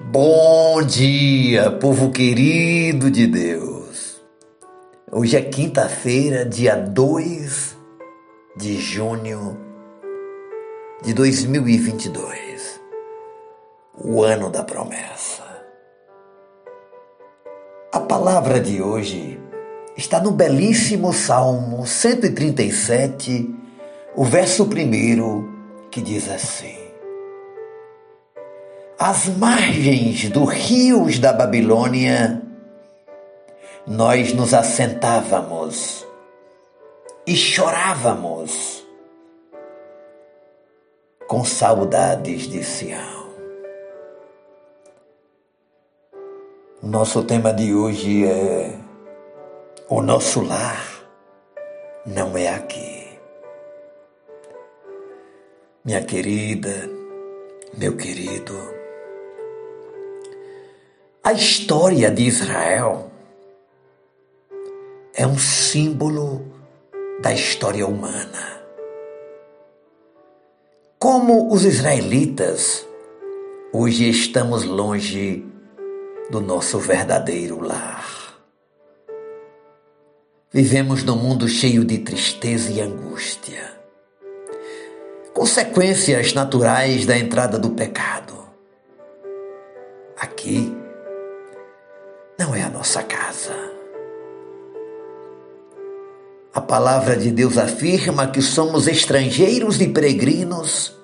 Bom dia, povo querido de Deus. Hoje é quinta-feira, dia 2 de junho de 2022, o ano da promessa. A palavra de hoje está no belíssimo Salmo 137, o verso primeiro, que diz assim: às margens dos rios da Babilônia, nós nos assentávamos e chorávamos com saudades de Sião. Nosso tema de hoje é o nosso lar não é aqui. Minha querida, meu querido, a história de Israel é um símbolo da história humana. Como os israelitas, hoje estamos longe do nosso verdadeiro lar. Vivemos num mundo cheio de tristeza e angústia, consequências naturais da entrada do pecado. Aqui, não é a nossa casa. A palavra de Deus afirma que somos estrangeiros e peregrinos,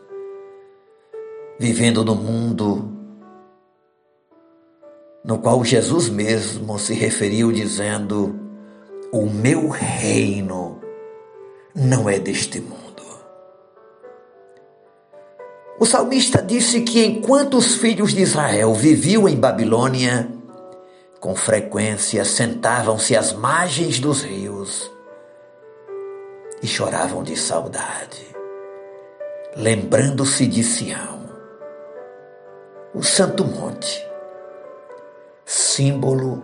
vivendo no mundo no qual Jesus mesmo se referiu dizendo: O meu reino não é deste mundo. O salmista disse que enquanto os filhos de Israel viviam em Babilônia, com frequência sentavam-se às margens dos rios e choravam de saudade, lembrando-se de Sião, o Santo Monte, símbolo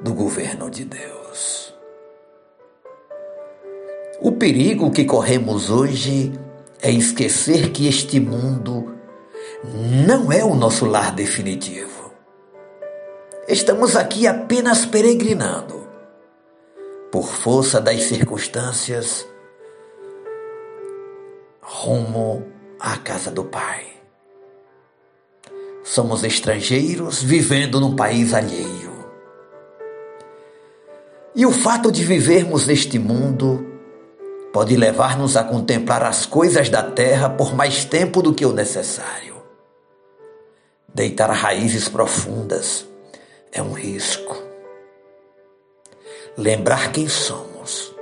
do governo de Deus. O perigo que corremos hoje é esquecer que este mundo não é o nosso lar definitivo. Estamos aqui apenas peregrinando. Por força das circunstâncias, rumo à casa do Pai. Somos estrangeiros vivendo num país alheio. E o fato de vivermos neste mundo pode levar-nos a contemplar as coisas da terra por mais tempo do que o necessário. Deitar raízes profundas é um risco. Lembrar quem somos,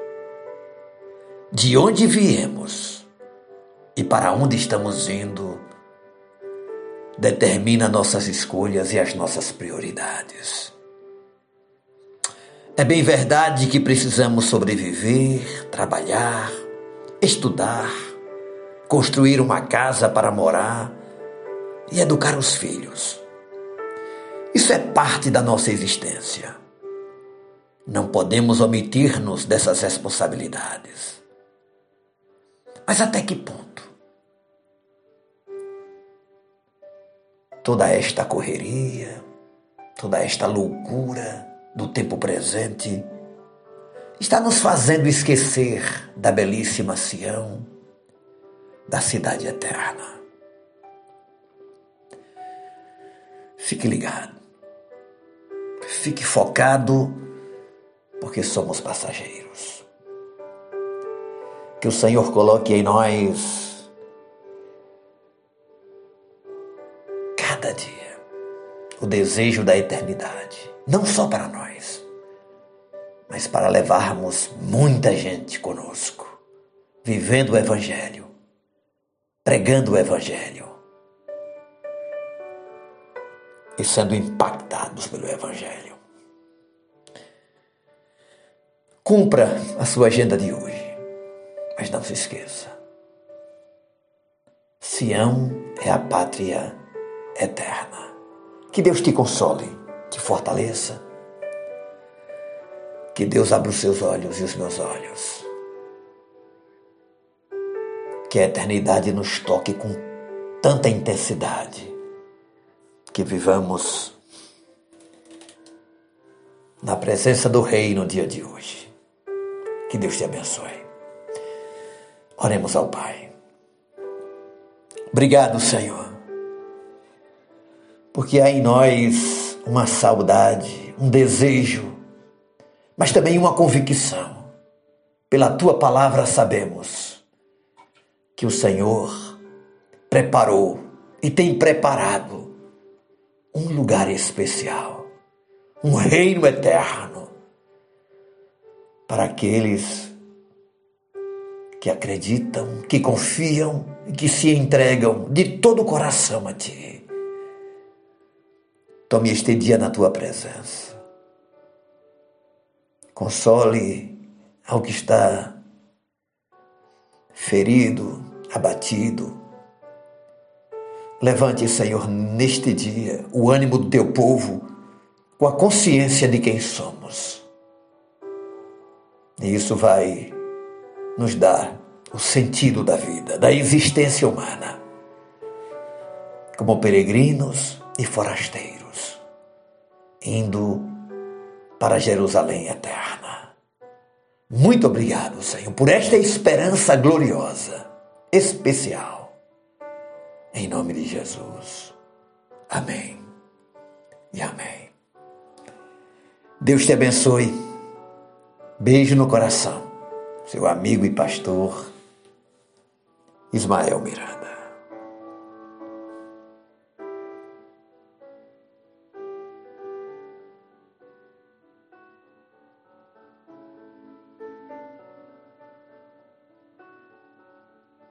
de onde viemos e para onde estamos indo determina nossas escolhas e as nossas prioridades. É bem verdade que precisamos sobreviver, trabalhar, estudar, construir uma casa para morar e educar os filhos. Isso é parte da nossa existência. Não podemos omitir-nos dessas responsabilidades. Mas até que ponto? Toda esta correria, toda esta loucura do tempo presente está nos fazendo esquecer da belíssima Sião, da cidade eterna. Fique ligado. Fique focado, porque somos passageiros. Que o Senhor coloque em nós cada dia o desejo da eternidade, não só para nós, mas para levarmos muita gente conosco, vivendo o Evangelho, pregando o Evangelho e sendo impactados pelo Evangelho. Cumpra a sua agenda de hoje, mas não se esqueça. Sião é a pátria eterna. Que Deus te console, te fortaleça. Que Deus abra os seus olhos e os meus olhos. Que a eternidade nos toque com tanta intensidade que vivamos na presença do Rei no dia de hoje. Que Deus te abençoe. Oremos ao Pai. Obrigado, Senhor, porque há em nós uma saudade, um desejo, mas também uma convicção. Pela tua palavra sabemos que o Senhor preparou e tem preparado um lugar especial, um reino eterno para aqueles que acreditam, que confiam e que se entregam de todo o coração a Ti. Tome este dia na Tua presença. Console ao que está ferido, abatido. Levante, Senhor, neste dia o ânimo do Teu povo com a consciência de quem somos. E isso vai nos dá o sentido da vida, da existência humana, como peregrinos e forasteiros, indo para Jerusalém eterna. Muito obrigado, Senhor, por esta esperança gloriosa, especial. Em nome de Jesus. Amém e amém. Deus te abençoe. Beijo no coração seu amigo e pastor Ismael Miranda.